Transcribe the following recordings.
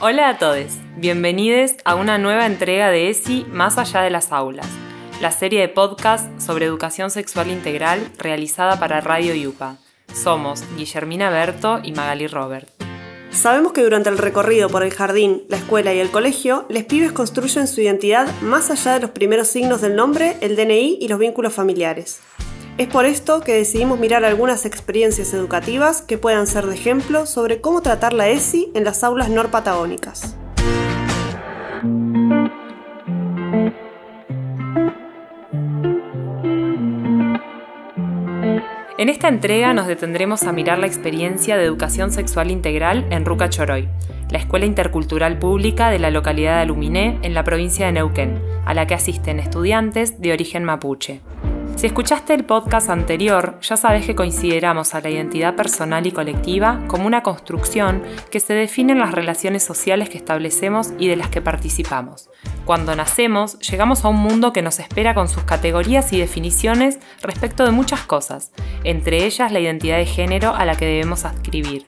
Hola a todos, bienvenidos a una nueva entrega de ESI Más allá de las aulas, la serie de podcast sobre educación sexual integral realizada para Radio Yupa. Somos Guillermina Berto y Magali Robert. Sabemos que durante el recorrido por el jardín, la escuela y el colegio, les pibes construyen su identidad más allá de los primeros signos del nombre, el DNI y los vínculos familiares. Es por esto que decidimos mirar algunas experiencias educativas que puedan ser de ejemplo sobre cómo tratar la ESI en las aulas norpatagónicas. En esta entrega nos detendremos a mirar la experiencia de educación sexual integral en Ruca Choroy, la escuela intercultural pública de la localidad de Aluminé en la provincia de Neuquén, a la que asisten estudiantes de origen mapuche. Si escuchaste el podcast anterior, ya sabes que consideramos a la identidad personal y colectiva como una construcción que se define en las relaciones sociales que establecemos y de las que participamos. Cuando nacemos, llegamos a un mundo que nos espera con sus categorías y definiciones respecto de muchas cosas, entre ellas la identidad de género a la que debemos adscribir.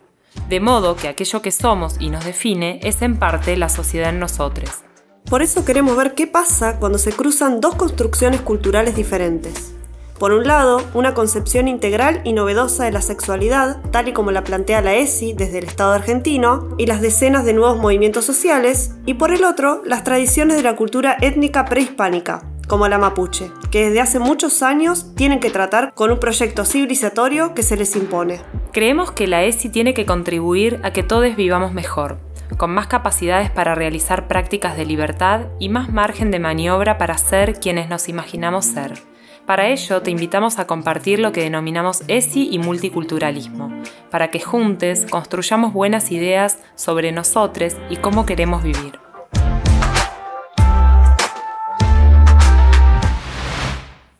De modo que aquello que somos y nos define es en parte la sociedad en nosotros. Por eso queremos ver qué pasa cuando se cruzan dos construcciones culturales diferentes. Por un lado, una concepción integral y novedosa de la sexualidad, tal y como la plantea la ESI desde el Estado argentino, y las decenas de nuevos movimientos sociales, y por el otro, las tradiciones de la cultura étnica prehispánica, como la mapuche, que desde hace muchos años tienen que tratar con un proyecto civilizatorio que se les impone. Creemos que la ESI tiene que contribuir a que todos vivamos mejor, con más capacidades para realizar prácticas de libertad y más margen de maniobra para ser quienes nos imaginamos ser. Para ello te invitamos a compartir lo que denominamos ESI y multiculturalismo, para que juntos construyamos buenas ideas sobre nosotros y cómo queremos vivir.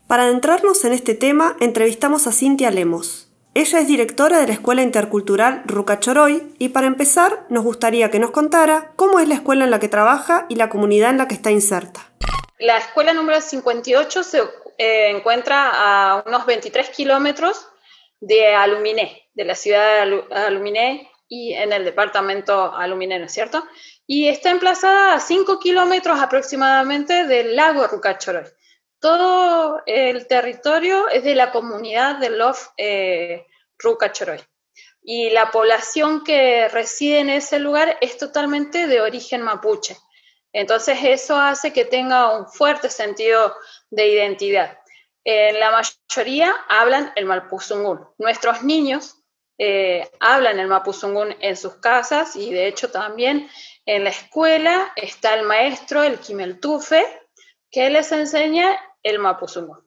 Para adentrarnos en este tema, entrevistamos a Cintia Lemos. Ella es directora de la Escuela Intercultural Rucachoroy y para empezar nos gustaría que nos contara cómo es la escuela en la que trabaja y la comunidad en la que está inserta. La escuela número 58 se eh, encuentra a unos 23 kilómetros de Aluminé, de la ciudad de Aluminé y en el departamento Aluminé, ¿no es cierto? Y está emplazada a 5 kilómetros aproximadamente del lago Rucachoroy. Todo el territorio es de la comunidad de Love eh, Rucachoroy. Y la población que reside en ese lugar es totalmente de origen mapuche. Entonces eso hace que tenga un fuerte sentido de identidad. En la mayoría hablan el mapuzungún. Nuestros niños eh, hablan el mapuzungún en sus casas y de hecho también en la escuela está el maestro, el kimeltufe, que les enseña el mapuzungún.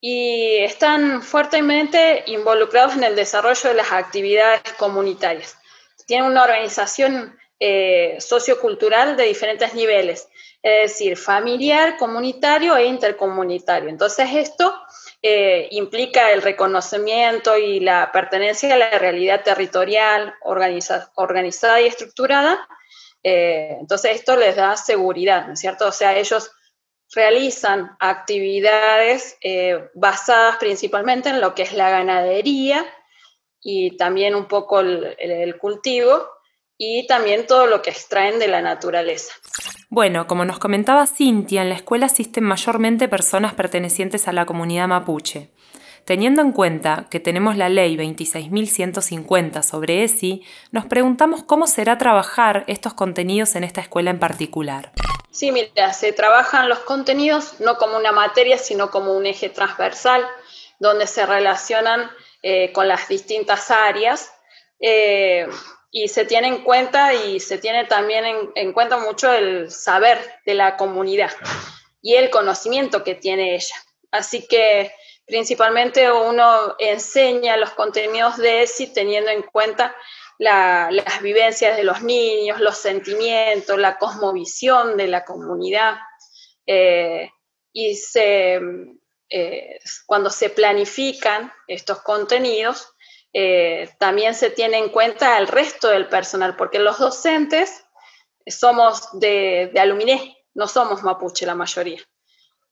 Y están fuertemente involucrados en el desarrollo de las actividades comunitarias. Tienen una organización eh, sociocultural de diferentes niveles es decir, familiar, comunitario e intercomunitario. Entonces esto eh, implica el reconocimiento y la pertenencia a la realidad territorial organizada y estructurada. Eh, entonces esto les da seguridad, ¿no es cierto? O sea, ellos realizan actividades eh, basadas principalmente en lo que es la ganadería y también un poco el cultivo y también todo lo que extraen de la naturaleza. Bueno, como nos comentaba Cintia, en la escuela asisten mayormente personas pertenecientes a la comunidad mapuche. Teniendo en cuenta que tenemos la ley 26.150 sobre ESI, nos preguntamos cómo será trabajar estos contenidos en esta escuela en particular. Sí, mira, se trabajan los contenidos no como una materia, sino como un eje transversal, donde se relacionan eh, con las distintas áreas. Eh, y se tiene en cuenta y se tiene también en, cuenta mucho el saber de la comunidad y el conocimiento que tiene ella. Así que principalmente uno enseña los contenidos de ESI teniendo en cuenta las vivencias de los niños, los sentimientos, la cosmovisión de la comunidad. Eh, y se, eh, cuando se planifican estos contenidos, eh, también se tiene en cuenta el resto del personal, porque los docentes somos de, de Aluminé, no somos mapuche la mayoría.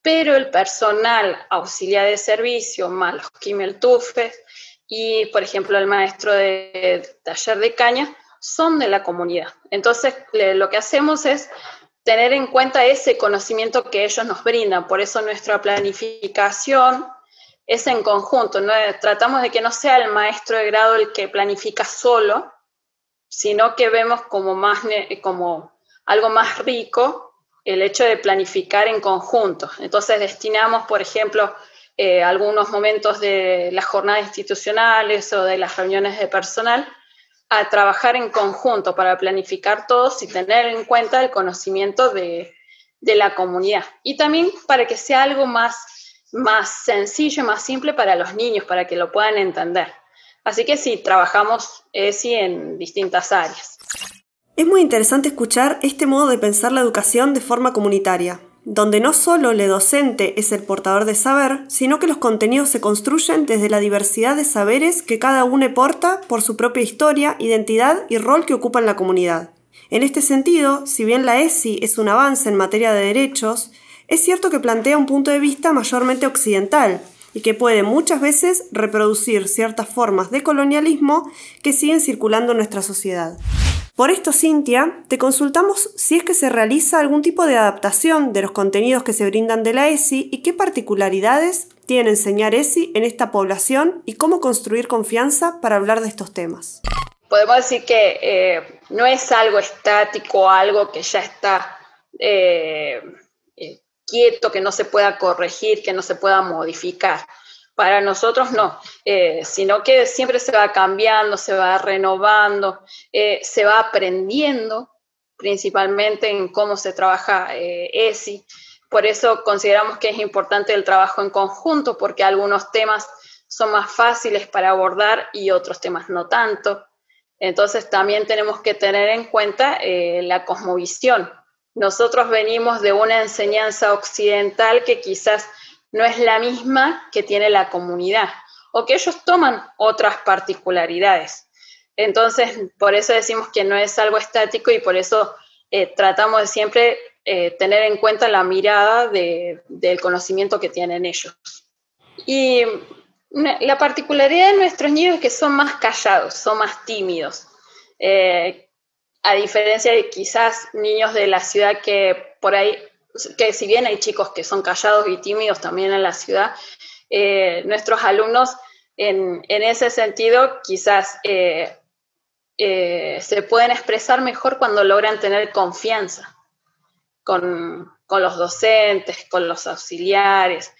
Pero el personal auxiliar de servicio, más los kimeltufes y, por ejemplo, el maestro de taller de caña, son de la comunidad. Entonces, lo que hacemos es tener en cuenta ese conocimiento que ellos nos brindan. Por eso nuestra planificación es en conjunto. ¿no? Tratamos de que no sea el maestro de grado el que planifica solo, sino que vemos como, más, como algo más rico el hecho de planificar en conjunto. Entonces destinamos, por ejemplo, eh, algunos momentos de las jornadas institucionales o de las reuniones de personal a trabajar en conjunto para planificar todos y tener en cuenta el conocimiento de, la comunidad. Y también para que sea algo más, más sencillo, más simple para los niños, para que lo puedan entender. Así que sí, trabajamos ESI en distintas áreas. Es muy interesante escuchar este modo de pensar la educación de forma comunitaria donde no solo el docente es el portador de saber, sino que los contenidos se construyen desde la diversidad de saberes que cada uno porta por su propia historia, identidad y rol que ocupa en la comunidad. En este sentido, si bien la ESI es un avance en materia de derechos, es cierto que plantea un punto de vista mayormente occidental y que puede muchas veces reproducir ciertas formas de colonialismo que siguen circulando en nuestra sociedad. Por esto, Cintia, te consultamos si es que se realiza algún tipo de adaptación de los contenidos que se brindan de la ESI y qué particularidades tiene enseñar ESI en esta población y cómo construir confianza para hablar de estos temas. Podemos decir que eh, no es algo estático, algo que ya está eh, quieto, que no se pueda corregir, que no se pueda modificar. Para nosotros no, eh, sino que siempre se va cambiando, se va renovando, eh, se va aprendiendo principalmente en cómo se trabaja eh, ESI. Por eso consideramos que es importante el trabajo en conjunto, porque algunos temas son más fáciles para abordar y otros temas no tanto. Entonces también tenemos que tener en cuenta la cosmovisión. Nosotros venimos de una enseñanza occidental que quizás no es la misma que tiene la comunidad o que ellos toman otras particularidades. Entonces, por eso decimos que no es algo estático y por eso eh, tratamos de siempre eh, tener en cuenta la mirada del conocimiento que tienen ellos. Y la particularidad de nuestros niños es que son más callados, son más tímidos. Eh, a diferencia de quizás niños de la ciudad que por ahí que si bien hay chicos que son callados y tímidos también en la ciudad, eh, nuestros alumnos en, ese sentido quizás eh, eh, se pueden expresar mejor cuando logran tener confianza con, los docentes, con los auxiliares.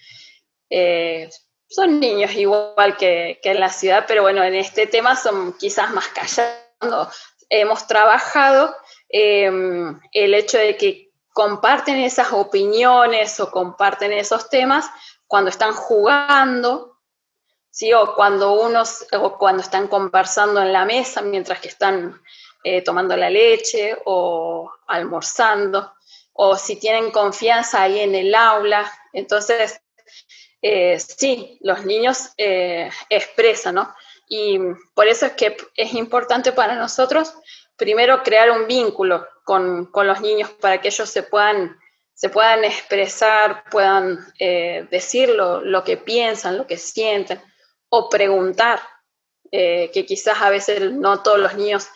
son niños igual que, que, en la ciudad, pero bueno, en este tema son quizás más callados. Hemos trabajado el hecho de que comparten esas opiniones o comparten esos temas cuando están jugando, ¿sí? o, cuando unos, o cuando están conversando en la mesa mientras que están eh, tomando la leche o almorzando, o si tienen confianza ahí en el aula. Entonces, eh, sí, los niños eh, expresan, ¿no? Y por eso es que es importante para nosotros primero crear un vínculo con, los niños para que ellos se puedan, se puedan expresar, puedan eh, decir lo, que piensan, lo que sienten, o preguntar, eh, que quizás a veces no todos los niños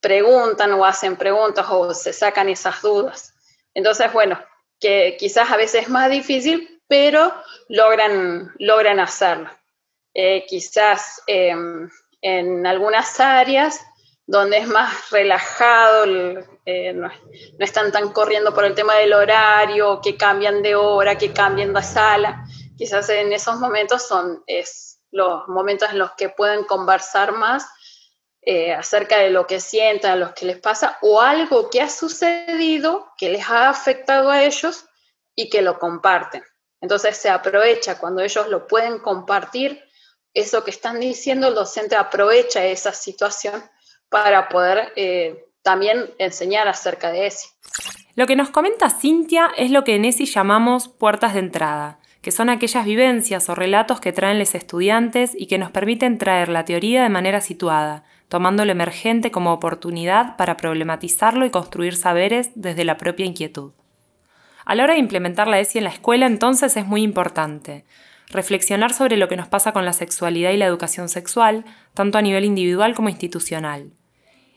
preguntan o hacen preguntas o se sacan esas dudas. Entonces, bueno, que quizás a veces es más difícil, pero logran, logran hacerlo. Eh, quizás em, en algunas áreas donde es más relajado, eh, no, están tan corriendo por el tema del horario, que cambian de hora, que cambian de sala. Quizás en esos momentos son es los momentos en los que pueden conversar más eh, acerca de lo que sienten, lo que les pasa, o algo que ha sucedido que les ha afectado a ellos y que lo comparten. Entonces se aprovecha cuando ellos lo pueden compartir, eso que están diciendo, el docente aprovecha esa situación para poder eh, también enseñar acerca de ESI. Lo que nos comenta Cintia es lo que en ESI llamamos puertas de entrada, que son aquellas vivencias o relatos que traen los estudiantes y que nos permiten traer la teoría de manera situada, tomando lo emergente como oportunidad para problematizarlo y construir saberes desde la propia inquietud. A la hora de implementar la ESI en la escuela entonces es muy importante reflexionar sobre lo que nos pasa con la sexualidad y la educación sexual, tanto a nivel individual como institucional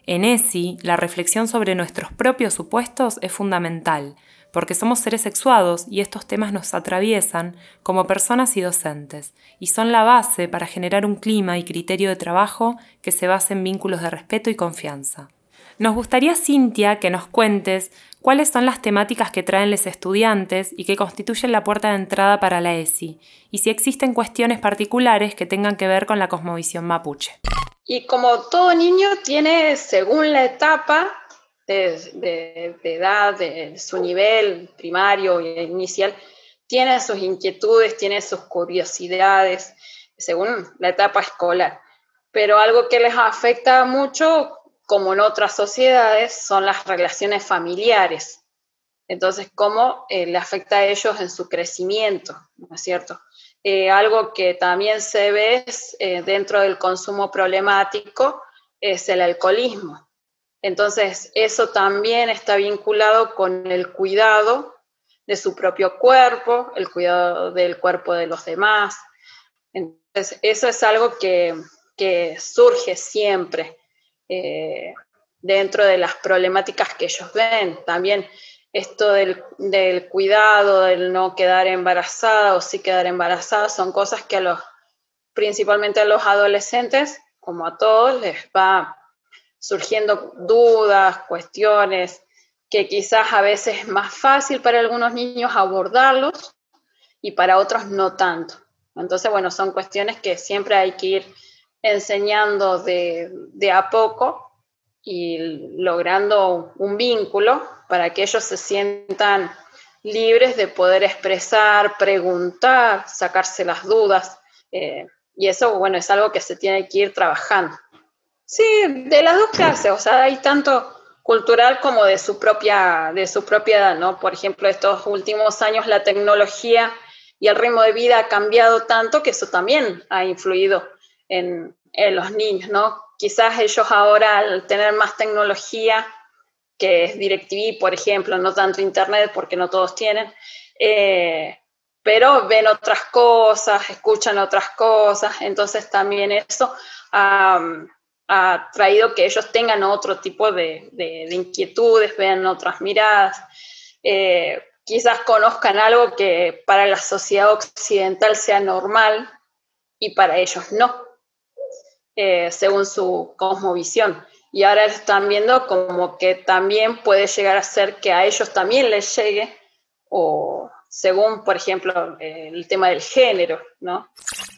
En ESI, la reflexión sobre nuestros propios supuestos es fundamental, porque somos seres sexuados y estos temas nos atraviesan como personas y docentes, y son la base para generar un clima y criterio de trabajo que se base en vínculos de respeto y confianza. Nos gustaría, Cintia, que nos cuentes cuáles son las temáticas que traen los estudiantes y que constituyen la puerta de entrada para la ESI, y si existen cuestiones particulares que tengan que ver con la cosmovisión mapuche. Y como todo niño tiene, según la etapa de, edad, de su nivel primario e inicial, tiene sus inquietudes, tiene sus curiosidades, según la etapa escolar. Pero algo que les afecta mucho, como en otras sociedades, son las relaciones familiares. Entonces, cómo eh, le afecta a ellos en su crecimiento, ¿no es cierto? Eh, algo que también se ve eh, dentro del consumo problemático es el alcoholismo. Entonces, eso también está vinculado con el cuidado de su propio cuerpo, el cuidado del cuerpo de los demás. Entonces, eso es algo que, surge siempre eh, dentro de las problemáticas que ellos ven. También esto del, cuidado, del no quedar embarazada o sí quedar embarazada, son cosas que a los, principalmente a los adolescentes, como a todos, les va surgiendo dudas, cuestiones, que quizás a veces es más fácil para algunos niños abordarlos y para otros no tanto. Entonces, bueno, son cuestiones que siempre hay que ir enseñando de, de a poco y logrando un vínculo para que ellos se sientan libres de poder expresar, preguntar, sacarse las dudas. Eh, y eso, bueno, es algo que se tiene que ir trabajando. Sí, de las dos clases, o sea, hay tanto cultural como de su propia, de su propiedad, ¿no? Por ejemplo, estos últimos años la tecnología y el ritmo de vida ha cambiado tanto que eso también ha influido en, los niños, ¿no? quizás ellos ahora al tener más tecnología, que es DirecTV, por ejemplo, no tanto Internet porque no todos tienen, eh, pero ven otras cosas, escuchan otras cosas, entonces también eso ha, traído que ellos tengan otro tipo de, inquietudes, vean otras miradas, eh, quizás conozcan algo que para la sociedad occidental sea normal y para ellos no. Eh, según su cosmovisión. Y ahora están viendo como que también puede llegar a ser que a ellos también les llegue, o según, por ejemplo, el tema del género, ¿no?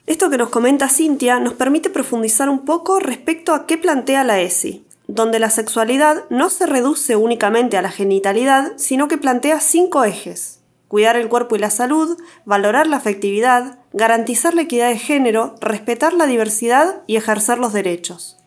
Esto que nos comenta Cintia nos permite profundizar un poco respecto a qué plantea la ESI, donde la sexualidad no se reduce únicamente a la genitalidad, sino que plantea cinco ejes cuidar el cuerpo y la salud, valorar la afectividad, garantizar la equidad de género, respetar la diversidad y ejercer los derechos.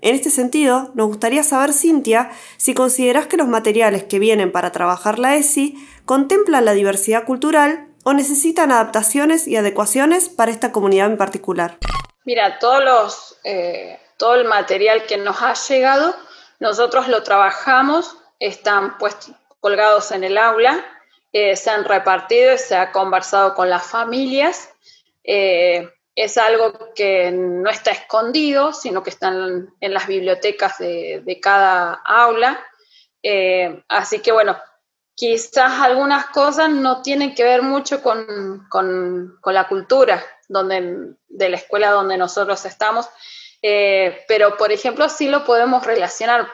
En este sentido, nos gustaría saber, Cintia, si consideras que los materiales que vienen para trabajar la ESI contemplan la diversidad cultural o necesitan adaptaciones y adecuaciones para esta comunidad en particular. Mira, todos los, eh, todo el material que nos ha llegado, nosotros lo trabajamos, están puestos colgados en el aula eh, se han repartido y se ha conversado con las familias. Eh, es algo que no está escondido, sino que están en las bibliotecas de, cada aula. Eh, así que bueno, quizás algunas cosas no tienen que ver mucho con, la cultura donde, de la escuela donde nosotros estamos, pero por ejemplo sí lo podemos relacionar.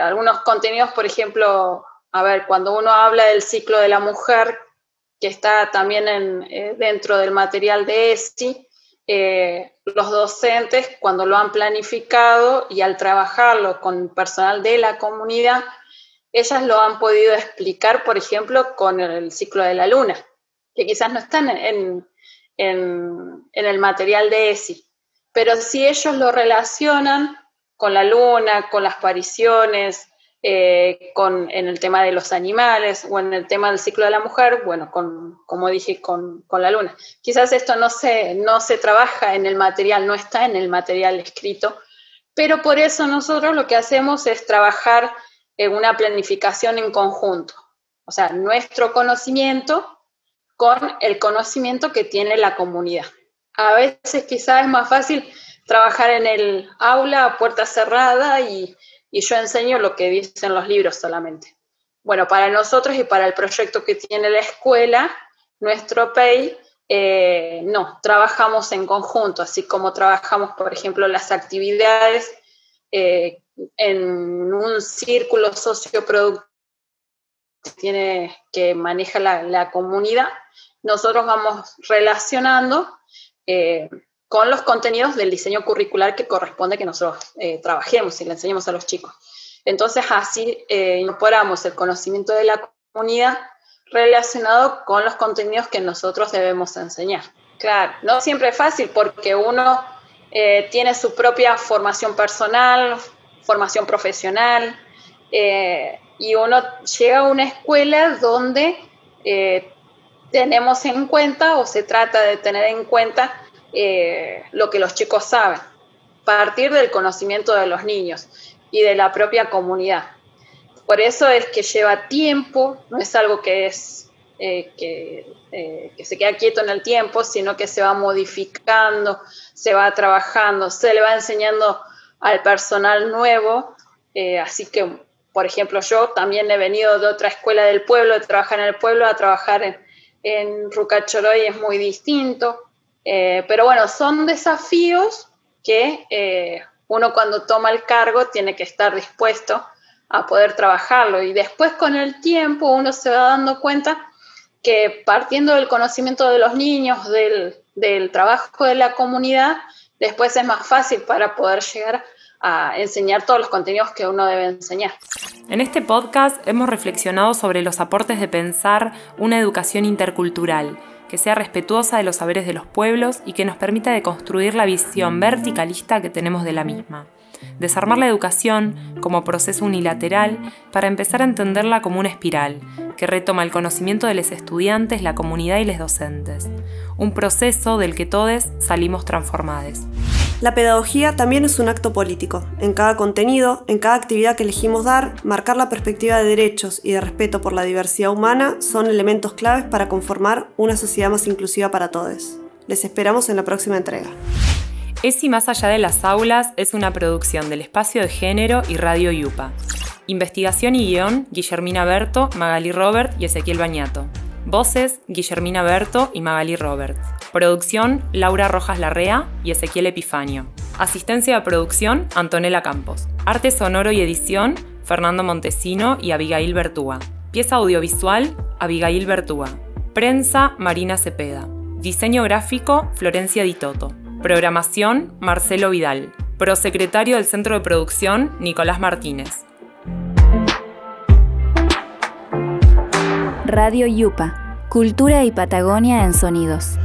algunos contenidos, por ejemplo, a ver, cuando uno habla del ciclo de la mujer, que está también eh, dentro del material de ESI, eh, los docentes, cuando lo han planificado y al trabajarlo con personal de la comunidad, ellas lo han podido explicar, por ejemplo, con el ciclo de la luna, que quizás no están en, en el material de ESI, pero si ellos lo relacionan con la luna, con las apariciones, eh, en el tema de los animales o en el tema del ciclo de la mujer, bueno, con, como dije, con, con, la luna. Quizás esto no se, no se trabaja en el material, no está en el material escrito, pero por eso nosotros lo que hacemos es trabajar en una planificación en conjunto, o sea, nuestro conocimiento con el conocimiento que tiene la comunidad. A veces quizás es más fácil trabajar en el aula a puerta cerrada y, yo enseño lo que dicen los libros solamente. Bueno, para nosotros y para el proyecto que tiene la escuela, nuestro PEI, eh, no, trabajamos en conjunto, así como trabajamos, por ejemplo, las actividades eh, en un círculo socioproductivo tiene, que maneja la, comunidad, nosotros vamos relacionando eh, con los contenidos del diseño curricular que corresponde que nosotros eh, trabajemos y le enseñemos a los chicos. Entonces así eh, incorporamos el conocimiento de la comunidad relacionado con los contenidos que nosotros debemos enseñar. Claro, no siempre es fácil porque uno tiene su propia formación personal, formación profesional, y uno llega a una escuela donde eh, tenemos en cuenta o se trata de tener en cuenta eh, lo que los chicos saben, partir del conocimiento de los niños y de la propia comunidad. Por eso es que lleva tiempo, no es algo que es eh, que, que, se queda quieto en el tiempo, sino que se va modificando, se va trabajando, se le va enseñando al personal nuevo, así que por ejemplo, yo también he venido de otra escuela del pueblo, de trabajar en el pueblo, a trabajar en, en Rucachoroy es muy distinto. Eh, pero bueno, son desafíos que eh, uno cuando toma el cargo tiene que estar dispuesto a poder trabajarlo. Y después con el tiempo uno se va dando cuenta que partiendo del conocimiento de los niños, del, del trabajo de la comunidad, después es más fácil para poder llegar a enseñar todos los contenidos que uno debe enseñar. En este podcast hemos reflexionado sobre los aportes de pensar una educación intercultural que sea respetuosa de los saberes de los pueblos y que nos permita deconstruir la visión verticalista que tenemos de la misma. Desarmar la educación como proceso unilateral para empezar a entenderla como una espiral que retoma el conocimiento de los estudiantes, la comunidad y los docentes. Un proceso del que todos salimos transformados. La pedagogía también es un acto político. En cada contenido, en cada actividad que elegimos dar, marcar la perspectiva de derechos y de respeto por la diversidad humana son elementos claves para conformar una sociedad más inclusiva para todos. Les esperamos en la próxima entrega. ESI Más Allá de las Aulas es una producción del Espacio de Género y Radio Yupa. Investigación y guion, Guillermina Berto, Magali Robert y Ezequiel Bañato. Voces, Guillermina Berto y Magali Robert. Producción, Laura Rojas Larrea y Ezequiel Epifanio. Asistencia de producción, Antonella Campos. Arte sonoro y edición, Fernando Montesino y Abigail Bertúa. Pieza audiovisual, Abigail Bertúa. Prensa, Marina Cepeda. Diseño gráfico, Florencia Di Toto. Programación, Marcelo Vidal. Prosecretario del Centro de Producción, Nicolás Martínez. Radio Yupa. Cultura y Patagonia en sonidos.